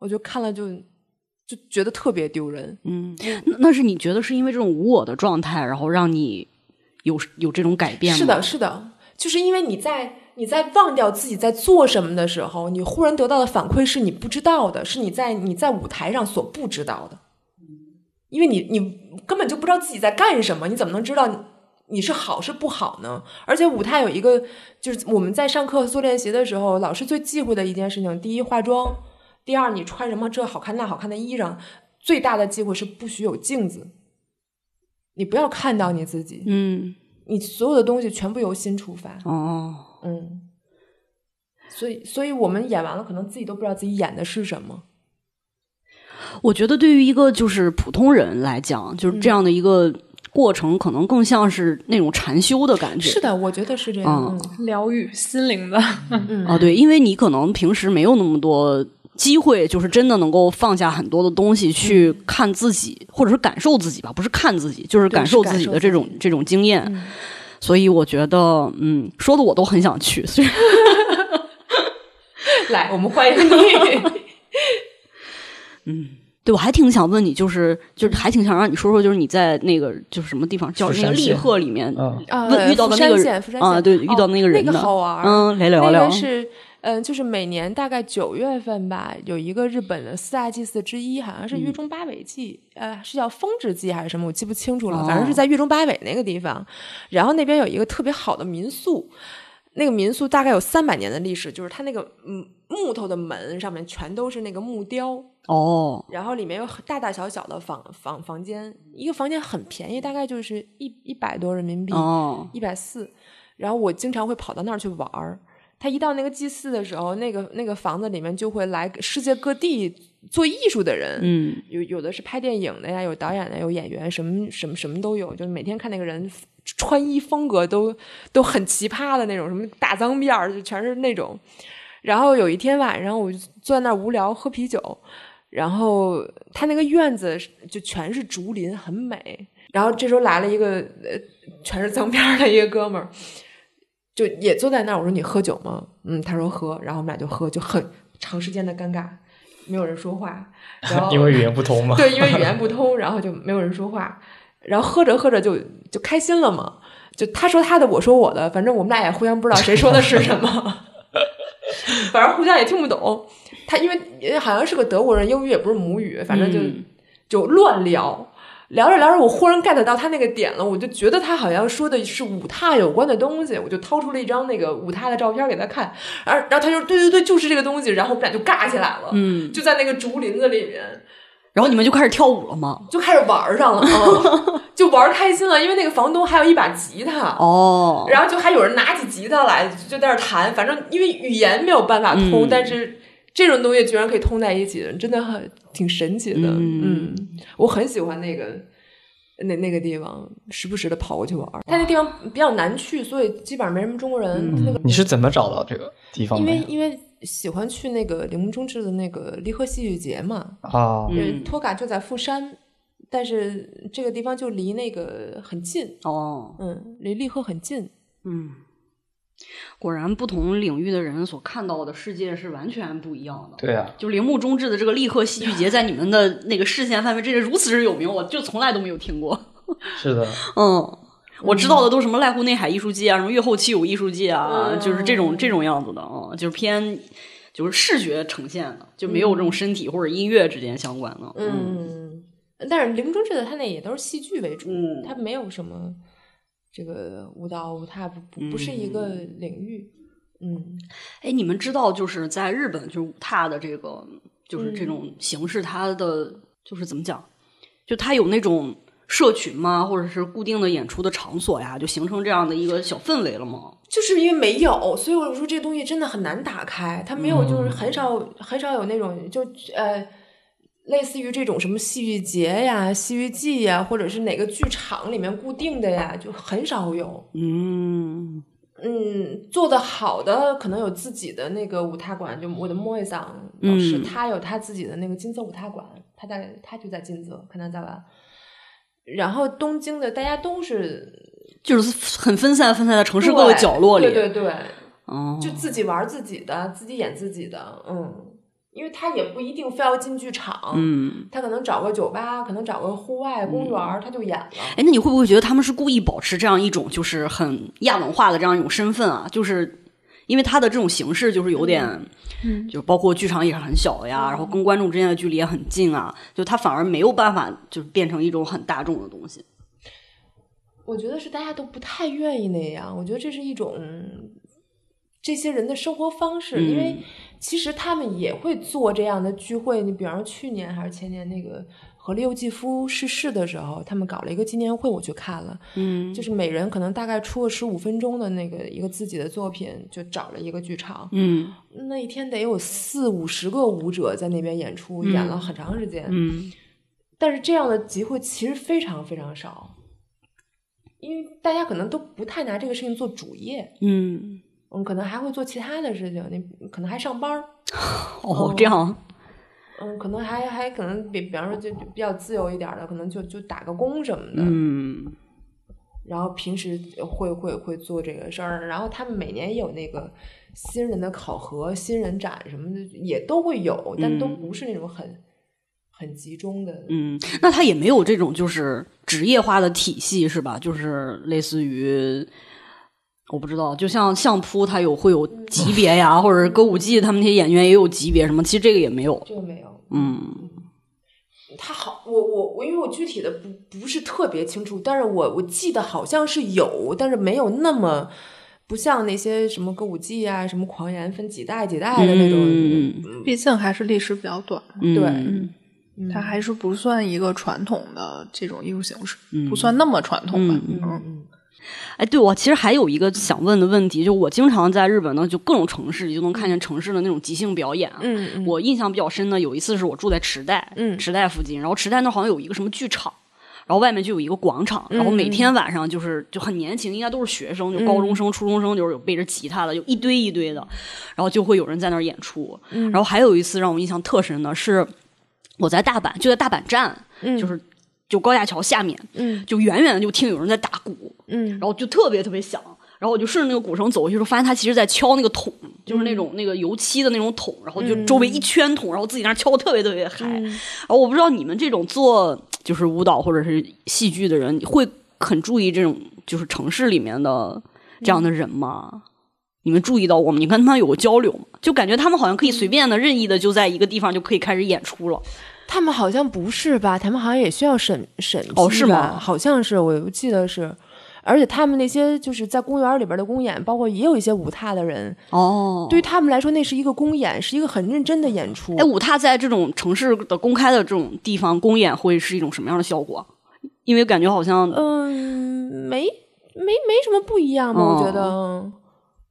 我就看了就就觉得特别丢人。嗯，那那是你觉得是因为这种无我的状态，然后让你有有这种改变吗？是的，是的，就是因为你在你在忘掉自己在做什么的时候，你忽然得到的反馈是你不知道的，是你在你在舞台上所不知道的，因为你你根本就不知道自己在干什么，你怎么能知道你是好是不好呢？而且舞台有一个，就是我们在上课做练习的时候，老师最忌讳的一件事情，第一化妆，第二你穿什么这好看那好看的衣裳，最大的忌讳是不许有镜子，你不要看到你自己。嗯你所有的东西全部由心出发，哦，嗯，所以，所以我们演完了，可能自己都不知道自己演的是什么。我觉得对于一个就是普通人来讲，就是这样的一个过程，可能更像是那种禅修的感觉。是的，我觉得是这样。疗愈心灵的，嗯啊，对，因为你可能平时没有那么多机会，就是真的能够放下很多的东西去看自己，或者是感受自己吧，不是看自己，就是感受自己的这种这种经验。嗯。所以我觉得，嗯，说的我都很想去，虽然 [LAUGHS] 来，我们欢迎你。[LAUGHS] [LAUGHS] 嗯对我还挺想问你，就是就是还挺想让你说说，就是你在那个就是什么地方叫那个立釜山县鹤里面，嗯。啊问遇到的那个釜山县釜山啊，对，遇到哦那那个人的，个好玩嗯，来聊那聊。个是，嗯、就是每年大概九月份吧，有一个日本的四大祭祀之一，好像是月中八尾祭，呃，是叫风之祭还是什么，我记不清楚了，反正是在月中八尾那个地方。然后那边有一个特别好的民宿，那个民宿大概有三百年的历史，就是它那个嗯木头的门上面全都是那个木雕。哦，然后里面有大大小小的房房房间，一个房间很便宜，大概就是一一百多人民币，哦，一百四。然后我经常会跑到那儿去玩儿。他一到那个祭祀的时候，那个那个房子里面就会来世界各地做艺术的人，嗯有有的是拍电影的呀，有导演的，有演员，什么什么什么都有。就是每天看那个人穿衣风格都都很奇葩的那种，什么大脏辫儿，就全是那种。然后有一天晚上，我就坐在那儿无聊喝啤酒，然后他那个院子就全是竹林，很美。然后这时候来了一个呃，全是脏辫儿的一个哥们儿，就也坐在那儿。我说你喝酒吗？嗯，他说喝。然后我们俩就喝，就很长时间的尴尬，没有人说话。然后 [LAUGHS] 因为语言不通嘛。[LAUGHS] 对，因为语言不通，然后就没有人说话。然后喝着喝着就就开心了嘛，就他说他的，我说我的，反正我们俩也互相不知道谁说的是什么，[LAUGHS] 反正互相也听不懂。他因为呃好像是个德国人，英语也不是母语，反正就、嗯就乱聊。聊着聊着，我忽然 get 到他那个点了，我就觉得他好像说的是舞踏有关的东西，我就掏出了一张那个舞踏的照片给他看，然后然后他就说对对对，就是这个东西，然后我们俩就尬起来了，嗯，就在那个竹林子里面。然后你们就开始跳舞了吗？就开始玩儿上了，嗯，就玩儿开心了，因为那个房东还有一把吉他，哦，然后就还有人拿起吉他来就在那弹，反正因为语言没有办法通，嗯但是这种东西居然可以通在一起，真的很挺神奇的，嗯我很喜欢那个。那那个地方，时不时的跑过去玩儿。但那地方比较难去，所以基本上没什么中国人。那个你是怎么找到这个地方因？为因为喜欢去那个铃木中志的那个离合戏剧节嘛，啊，托嘎就在富山，但是这个地方就离那个很近，哦，嗯，离利鹤很近。嗯，果然不同领域的人所看到的世界是完全不一样的。对啊，就铃木中志的这个立鹤戏剧节，在你们的那个视线范围之内如此之有名，我就从来都没有听过。[LAUGHS] 是的，嗯，我知道的都是什么濑户内海艺术季啊，什么越后期有艺术季啊，嗯就是这种这种样子的啊、嗯就是偏就是视觉呈现的，就没有这种身体或者音乐之间相关的。嗯，但是铃木忠志的他那也都是戏剧为主，嗯他没有什么这个舞蹈舞踏不不不是一个领域。嗯哎，你们知道就是在日本，就是舞踏的这个就是这种形式，它的就是怎么讲，就它有那种社群吗？或者是固定的演出的场所呀，就形成这样的一个小氛围了吗？就是因为没有，所以我说这东西真的很难打开。它没有，就是很少、很少有那种就呃，类似于这种什么戏剧节呀、戏剧季呀，或者是哪个剧场里面固定的呀，就很少有。嗯嗯，做的好的可能有自己的那个舞踏馆，就我的莫伊桑老师，嗯他有他自己的那个金色舞踏馆，他在他就在金色，看他在吧。然后东京的大家都是就是很分散，分散在城市各个角落里。对对对，哦，就自己玩自己的，自己演自己的，嗯，因为他也不一定非要进剧场，嗯，他可能找个酒吧，可能找个户外公园儿，他就演了。哎，那你会不会觉得他们是故意保持这样一种就是很亚文化的这样一种身份啊？就是因为他的这种形式就是有点，嗯就包括剧场也是很小呀，然后跟观众之间的距离也很近啊，就他反而没有办法就是变成一种很大众的东西。我觉得是大家都不太愿意那样，我觉得这是一种这些人的生活方式，因为其实他们也会做这样的聚会。你比方说去年还是前年那个和利佑季夫逝世的时候，他们搞了一个纪念会，我去看了，嗯。就是每人可能大概出个十五分钟的那个一个自己的作品，就找了一个剧场，嗯。那一天得有四五十个舞者在那边演出，演了很长时间。嗯。但是这样的集会其实非常非常少，因为大家可能都不太拿这个事情做主业，嗯，嗯，可能还会做其他的事情，你可能还上班儿，[LAUGHS] 哦，这样，嗯，可能还还可能比比方说就就比较自由一点的，可能就就打个工什么的，嗯然后平时会会会做这个事儿，然后他们每年有那个新人的考核、新人展什么的，也都会有，但都不是那种很、很集中的。嗯，那他也没有这种就是职业化的体系是吧？就是类似于。我不知道，就像相扑，它有会有级别呀，或者是歌舞伎，他们那些演员也有级别什么，其实这个也没有。这个没有，嗯。他好，我我我，因为我具体的不不是特别清楚，但是我我记得好像是有，但是没有那么不像那些什么歌舞伎啊，什么狂言分几代几代的那种，嗯毕竟还是历史比较短，嗯。对嗯。它还是不算一个传统的这种艺术形式，嗯。不算那么传统吧。嗯嗯哎，对，我其实还有一个想问的问题，就我经常在日本呢，就各种城市，就能看见城市的那种即兴表演嗯。我印象比较深的有一次是我住在池袋，嗯。池袋附近，然后池袋那好像有一个什么剧场。然后外面就有一个广场，然后每天晚上就是就很年轻，应该都是学生，就高中生、初中生，就是有背着吉他的，就一堆一堆的，然后就会有人在那儿演出。然后还有一次让我印象特深的是，我在大阪，就在大阪站，就是就高架桥下面，嗯就远远的就听有人在打鼓，嗯然后就特别特别响。然后我就顺着那个鼓声走过去，时候发现他其实在敲那个桶，就是那种、那个油漆的那种桶，然后就周围一圈桶，然后自己在那敲的特别特别嗨。然后我不知道你们这种做就是舞蹈或者是戏剧的人，会很注意这种就是城市里面的这样的人吗？你们注意到我们？你跟他们有过交流吗？就感觉他们好像可以随便的、任意的就在一个地方就可以开始演出了。他们好像不是吧？他们好像也需要审审批哦是吗吧好像是，我记得是。而且他们那些就是在公园里边的公演，包括也有一些舞踏的人，哦，对于他们来说，那是一个公演，是一个很认真的演出。哎，舞踏在这种城市的公开的这种地方公演会是一种什么样的效果？因为感觉好像，嗯，没没没什么不一样吧？哦我觉得，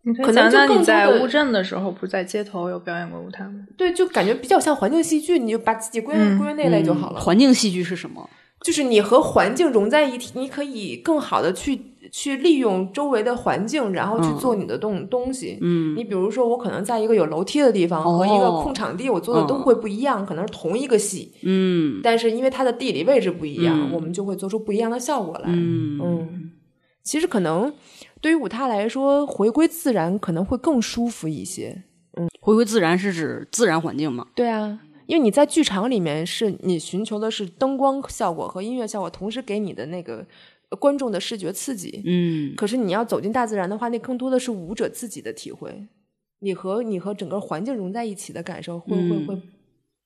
你可可以讲讲你能就更在乌镇的时候，不是在街头有表演过舞台吗？对，就感觉比较像环境戏剧，你就把自己归、嗯归那类就好了。环境戏剧是什么？就是你和环境融在一起，你可以更好的去去利用周围的环境，然后去做你的东、东西。嗯你比如说，我可能在一个有楼梯的地方、哦和一个空场地，我做的都会不一样，可能是同一个戏，嗯但是因为它的地理位置不一样，嗯我们就会做出不一样的效果来。嗯嗯，其实可能对于舞踏来说，回归自然可能会更舒服一些。嗯回归自然是指自然环境吗？对啊，因为你在剧场里面是你寻求的是灯光效果和音乐效果同时给你的那个观众的视觉刺激。嗯可是你要走进大自然的话，那更多的是舞者自己的体会，你和你和整个环境融在一起的感受会会嗯会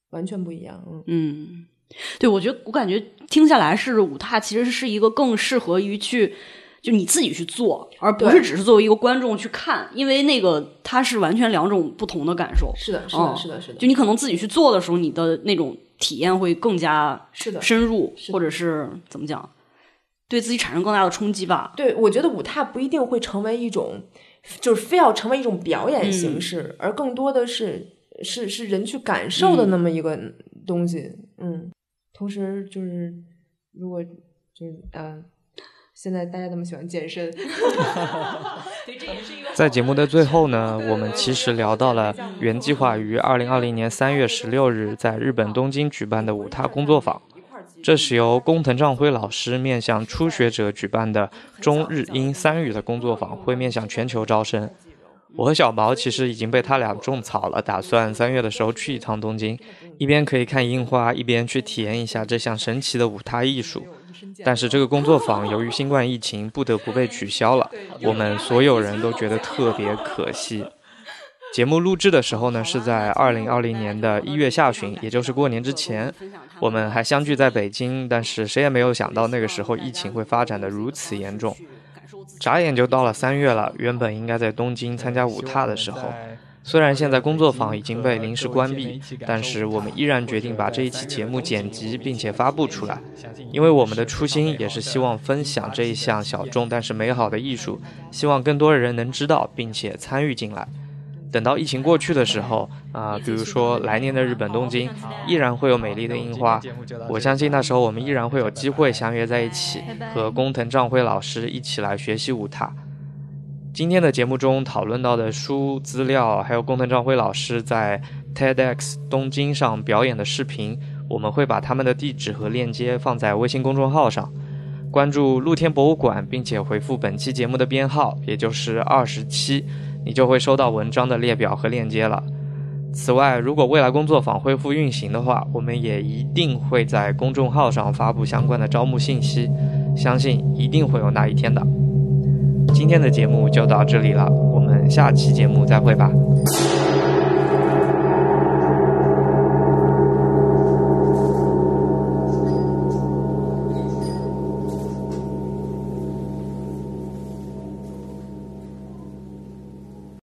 完全不一样。嗯，嗯，对，我觉得我感觉听下来是舞踏其实是一个更适合于去。就你自己去做，而不是只是作为一个观众去看，因为那个它是完全两种不同的感受。是的，是哦的，是的，是的，就你可能自己去做的时候，你的那种体验会更加是的深入，或者是怎么讲，对自己产生更大的冲击吧。对，我觉得舞踏不一定会成为一种，就是非要成为一种表演形式，而更多的是是是人去感受的那么一个东西。嗯，同时就是如果就是呃，现在大家那么喜欢健身，[LAUGHS] 在节目的最后呢，我们其实聊到了原计划于二零二零年三月十六日在日本东京举办的舞踏工作坊。这是由工藤丈辉老师面向初学者举办的中日英三语的工作坊，会面向全球招生。我和小毛其实已经被他俩种草了，打算三月的时候去一趟东京，一边可以看樱花，一边去体验一下这项神奇的舞踏艺术。但是这个工作坊由于新冠疫情不得不被取消了，我们所有人都觉得特别可惜。节目录制的时候呢，是在二零二零年的一月下旬，也就是过年之前，我们还相聚在北京，但是谁也没有想到那个时候疫情会发展的如此严重。眨眼就到了三月了，原本应该在东京参加舞踏的时候，虽然现在工作坊已经被临时关闭，但是我们依然决定把这一期节目剪辑并且发布出来，因为我们的初心也是希望分享这一项小众但是美好的艺术，希望更多的人能知道并且参与进来。等到疫情过去的时候，啊、比如说来年的日本东京，依然会有美丽的樱花。我相信那时候我们依然会有机会相约在一起，和工藤丈辉老师一起来学习舞踏。今天的节目中讨论到的书资料，还有工藤丈辉老师在 TEDx 东京上表演的视频，我们会把他们的地址和链接放在微信公众号上。关注露天博物馆，并且回复本期节目的编号，也就是二十七，你就会收到文章的列表和链接了。此外，如果未来工作坊恢复运行的话，我们也一定会在公众号上发布相关的招募信息，相信一定会有那一天的。今天的节目就到这里了，我们下期节目再会吧。